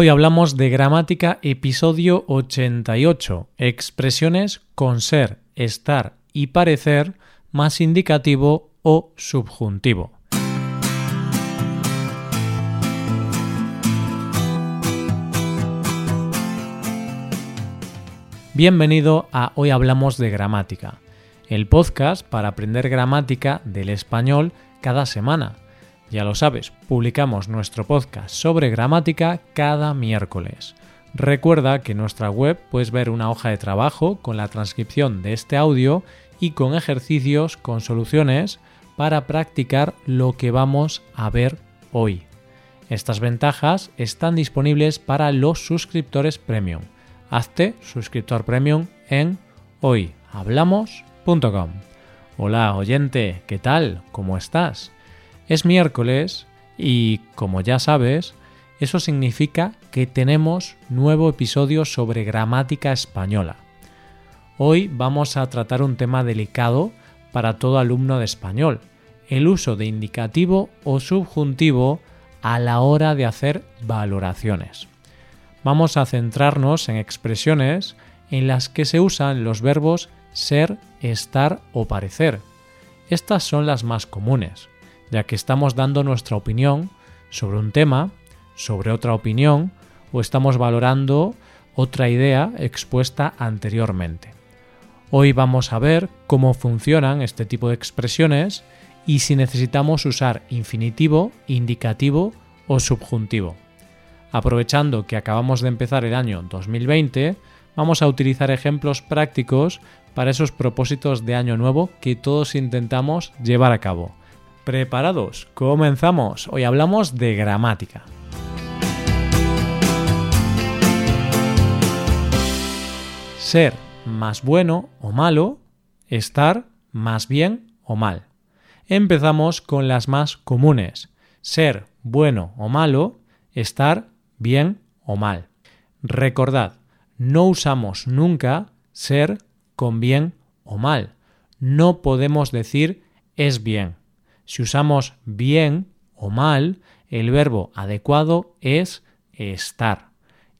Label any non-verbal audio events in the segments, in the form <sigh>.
Hoy hablamos de gramática episodio 88, expresiones con ser, estar y parecer más indicativo o subjuntivo. Bienvenido a Hoy Hablamos de Gramática, el podcast para aprender gramática del español cada semana. Ya lo sabes, publicamos nuestro podcast sobre gramática cada miércoles. Recuerda que en nuestra web puedes ver una hoja de trabajo con la transcripción de este audio y con ejercicios con soluciones para practicar lo que vamos a ver hoy. Estas ventajas están disponibles para los suscriptores premium Hazte suscriptor premium en hoyhablamos.com. Hola oyente, ¿qué tal? ¿Cómo estás? Es miércoles y, como ya sabes, eso significa que tenemos nuevo episodio sobre gramática española. Hoy vamos a tratar un tema delicado para todo alumno de español, el uso de indicativo o subjuntivo a la hora de hacer valoraciones vamos a centrarnos en expresiones en las que se usan los verbos ser, estar o parecer. Estas son las más comunes, ya que estamos dando nuestra opinión sobre un tema, sobre otra opinión o estamos valorando otra idea expuesta anteriormente. Hoy vamos a ver cómo funcionan este tipo de expresiones y si necesitamos usar infinitivo, indicativo o subjuntivo. Aprovechando que acabamos de empezar el año 2020, vamos a utilizar ejemplos prácticos para esos propósitos de año nuevo que todos intentamos llevar a cabo. ¿Preparados? Comenzamos. Hoy hablamos de gramática. Ser más bueno o malo, estar más bien o mal. Empezamos con las más comunes. Ser bueno o malo, estar bien o mal. Recordad, no usamos nunca ser con bien o mal. No podemos decir es bien. Si usamos bien o mal, el verbo adecuado es estar.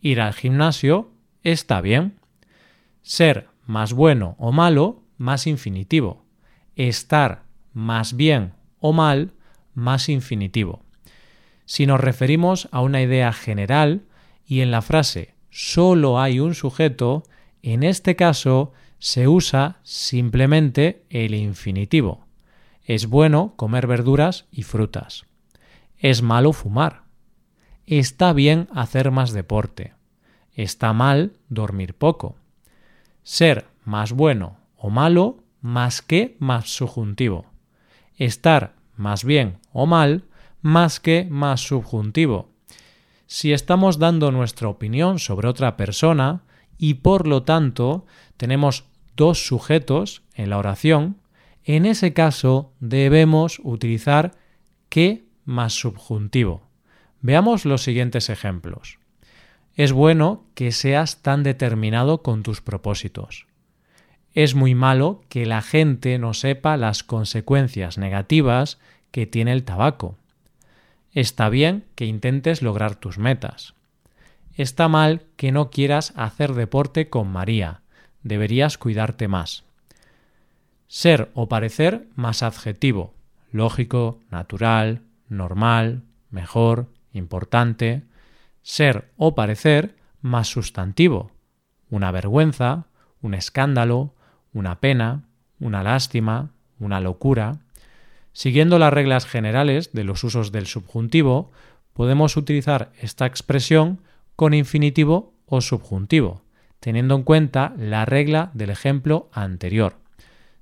Ir al gimnasio está bien. Ser más bueno o malo, más infinitivo. Estar más bien o mal, más infinitivo. Si nos referimos a una idea general y en la frase solo hay un sujeto, en este caso se usa simplemente el infinitivo. Es bueno comer verduras y frutas. Es malo fumar. Está bien hacer más deporte. Está mal dormir poco. Ser más bueno o malo más que más subjuntivo. Estar más bien o mal más que más subjuntivo. Si estamos dando nuestra opinión sobre otra persona y por lo tanto tenemos dos sujetos en la oración, en ese caso debemos utilizar que más subjuntivo. Veamos los siguientes ejemplos. Es bueno que seas tan determinado con tus propósitos. Es muy malo que la gente no sepa las consecuencias negativas que tiene el tabaco. Está bien que intentes lograr tus metas. Está mal que no quieras hacer deporte con María. Deberías cuidarte más. Ser o parecer más adjetivo. Lógico, natural, normal, mejor, importante. Ser o parecer más sustantivo. Una vergüenza, un escándalo, una pena, una lástima, una locura. Siguiendo las reglas generales de los usos del subjuntivo, podemos utilizar esta expresión con infinitivo o subjuntivo, teniendo en cuenta la regla del ejemplo anterior.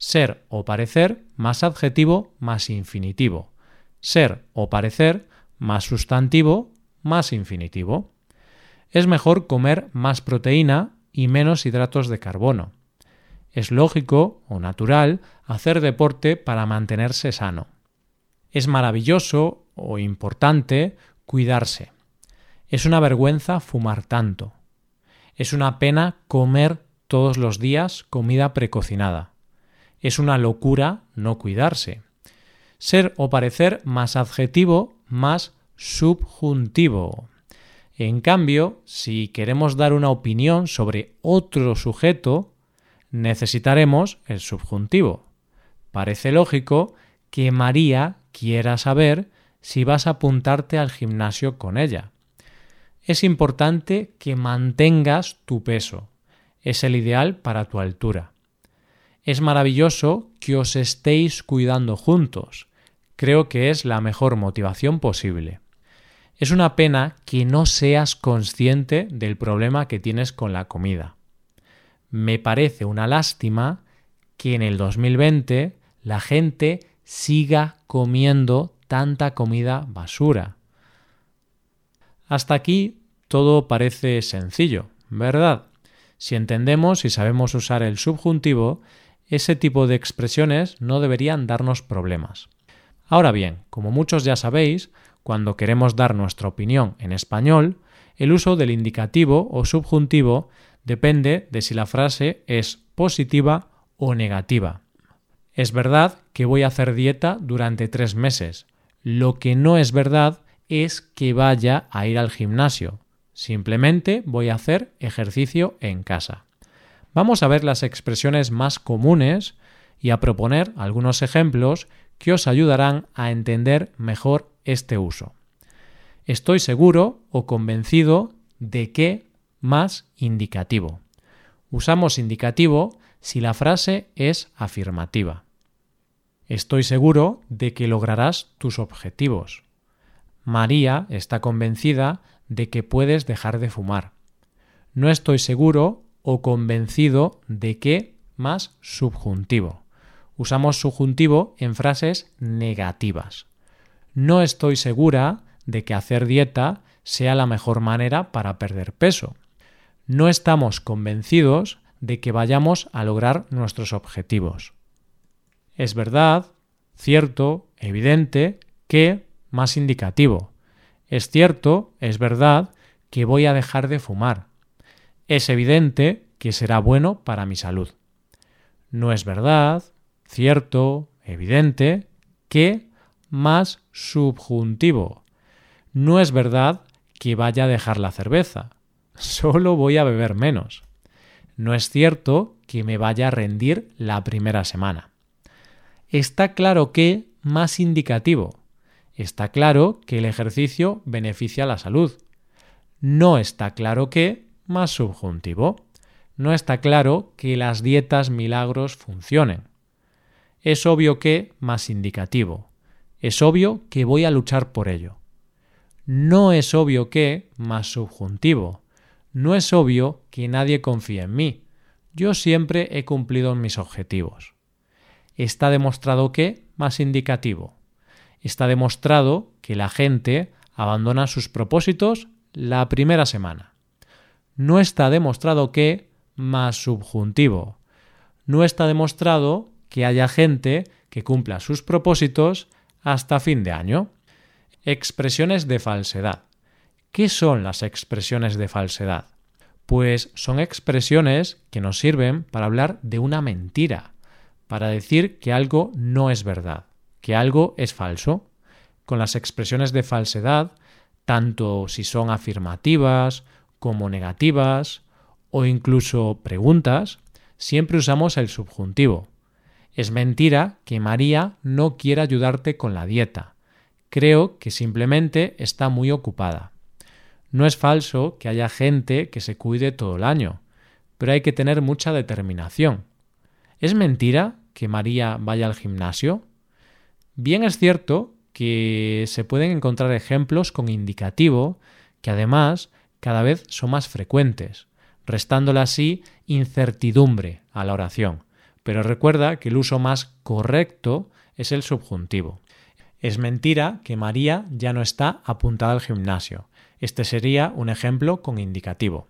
Ser o parecer más adjetivo más infinitivo. Ser o parecer más sustantivo más infinitivo. Es mejor comer más proteína y menos hidratos de carbono. Es lógico o natural hacer deporte para mantenerse sano. Es maravilloso o importante cuidarse. Es una vergüenza fumar tanto. Es una pena comer todos los días comida precocinada. Es una locura no cuidarse. Ser o parecer más adjetivo más subjuntivo. En cambio, si queremos dar una opinión sobre otro sujeto, necesitaremos el subjuntivo. Parece lógico que María quiera saber si vas a apuntarte al gimnasio con ella. Es importante que mantengas tu peso. Es el ideal para tu altura. Es maravilloso que os estéis cuidando juntos. Creo que es la mejor motivación posible. Es una pena que no seas consciente del problema que tienes con la comida. Me parece una lástima que en el 2020 la gente siga comiendo tanta comida basura. Hasta aquí todo parece sencillo, ¿verdad? Si entendemos y sabemos usar el subjuntivo, ese tipo de expresiones no deberían darnos problemas. Ahora bien, como muchos ya sabéis, cuando queremos dar nuestra opinión en español, el uso del indicativo o subjuntivo depende de si la frase es positiva o negativa. Es verdad que voy a hacer dieta durante tres meses. Lo que no es verdad es que vaya a ir al gimnasio. Simplemente voy a hacer ejercicio en casa. Vamos a ver las expresiones más comunes y a proponer algunos ejemplos que os ayudarán a entender mejor este uso. Estoy seguro o convencido de que más indicativo. Usamos indicativo si la frase es afirmativa. Estoy seguro de que lograrás tus objetivos. María está convencida de que puedes dejar de fumar. No estoy seguro o convencido de que más subjuntivo. Usamos subjuntivo en frases negativas. No estoy segura de que hacer dieta sea la mejor manera para perder peso. No estamos convencidos de que vayamos a lograr nuestros objetivos. Es verdad, cierto, evidente, que más indicativo. Es cierto, es verdad, que voy a dejar de fumar. Es evidente que será bueno para mi salud. No es verdad, cierto, evidente, que más subjuntivo. No es verdad que vaya a dejar la cerveza. <laughs> Solo voy a beber menos. No es cierto que me vaya a rendir la primera semana. Está claro que más indicativo. Está claro que el ejercicio beneficia la salud. No está claro que más subjuntivo. No está claro que las dietas milagros funcionen. Es obvio que más indicativo. Es obvio que voy a luchar por ello. No es obvio que más subjuntivo. No es obvio que nadie confíe en mí. Yo siempre he cumplido mis objetivos. Está demostrado que más indicativo. Está demostrado que la gente abandona sus propósitos la primera semana. No está demostrado que más subjuntivo. No está demostrado que haya gente que cumpla sus propósitos hasta fin de año. Expresiones de falsedad. ¿Qué son las expresiones de falsedad? Pues son expresiones que nos sirven para hablar de una mentira, para decir que algo no es verdad, que algo es falso. Con las expresiones de falsedad, tanto si son afirmativas como negativas o incluso preguntas, siempre usamos el subjuntivo. Es mentira que María no quiera ayudarte con la dieta. Creo que simplemente está muy ocupada. No es falso que haya gente que se cuide todo el año, pero hay que tener mucha determinación. ¿Es mentira que María vaya al gimnasio? Bien es cierto que se pueden encontrar ejemplos con indicativo que además cada vez son más frecuentes, restándole así incertidumbre a la oración pero recuerda que el uso más correcto es el subjuntivo. Es mentira que María ya no está apuntada al gimnasio. Este sería un ejemplo con indicativo.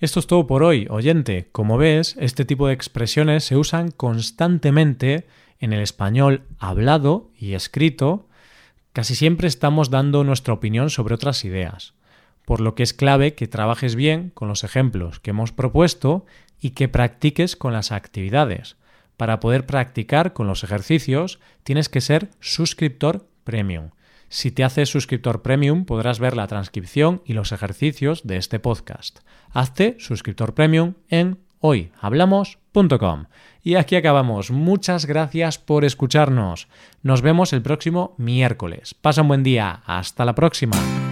Esto es todo por hoy, oyente. Como ves, este tipo de expresiones se usan constantemente en el español hablado y escrito. Casi siempre estamos dando nuestra opinión sobre otras ideas, por lo que es clave que trabajes bien con los ejemplos que hemos propuesto y que practiques con las actividades. Para poder practicar con los ejercicios tienes que ser suscriptor premium. Si te haces suscriptor premium podrás ver la transcripción y los ejercicios de este podcast. Hazte suscriptor premium en hoyhablamos.com. Y aquí acabamos. Muchas gracias por escucharnos. Nos vemos el próximo miércoles. Pasa un buen día. Hasta la próxima.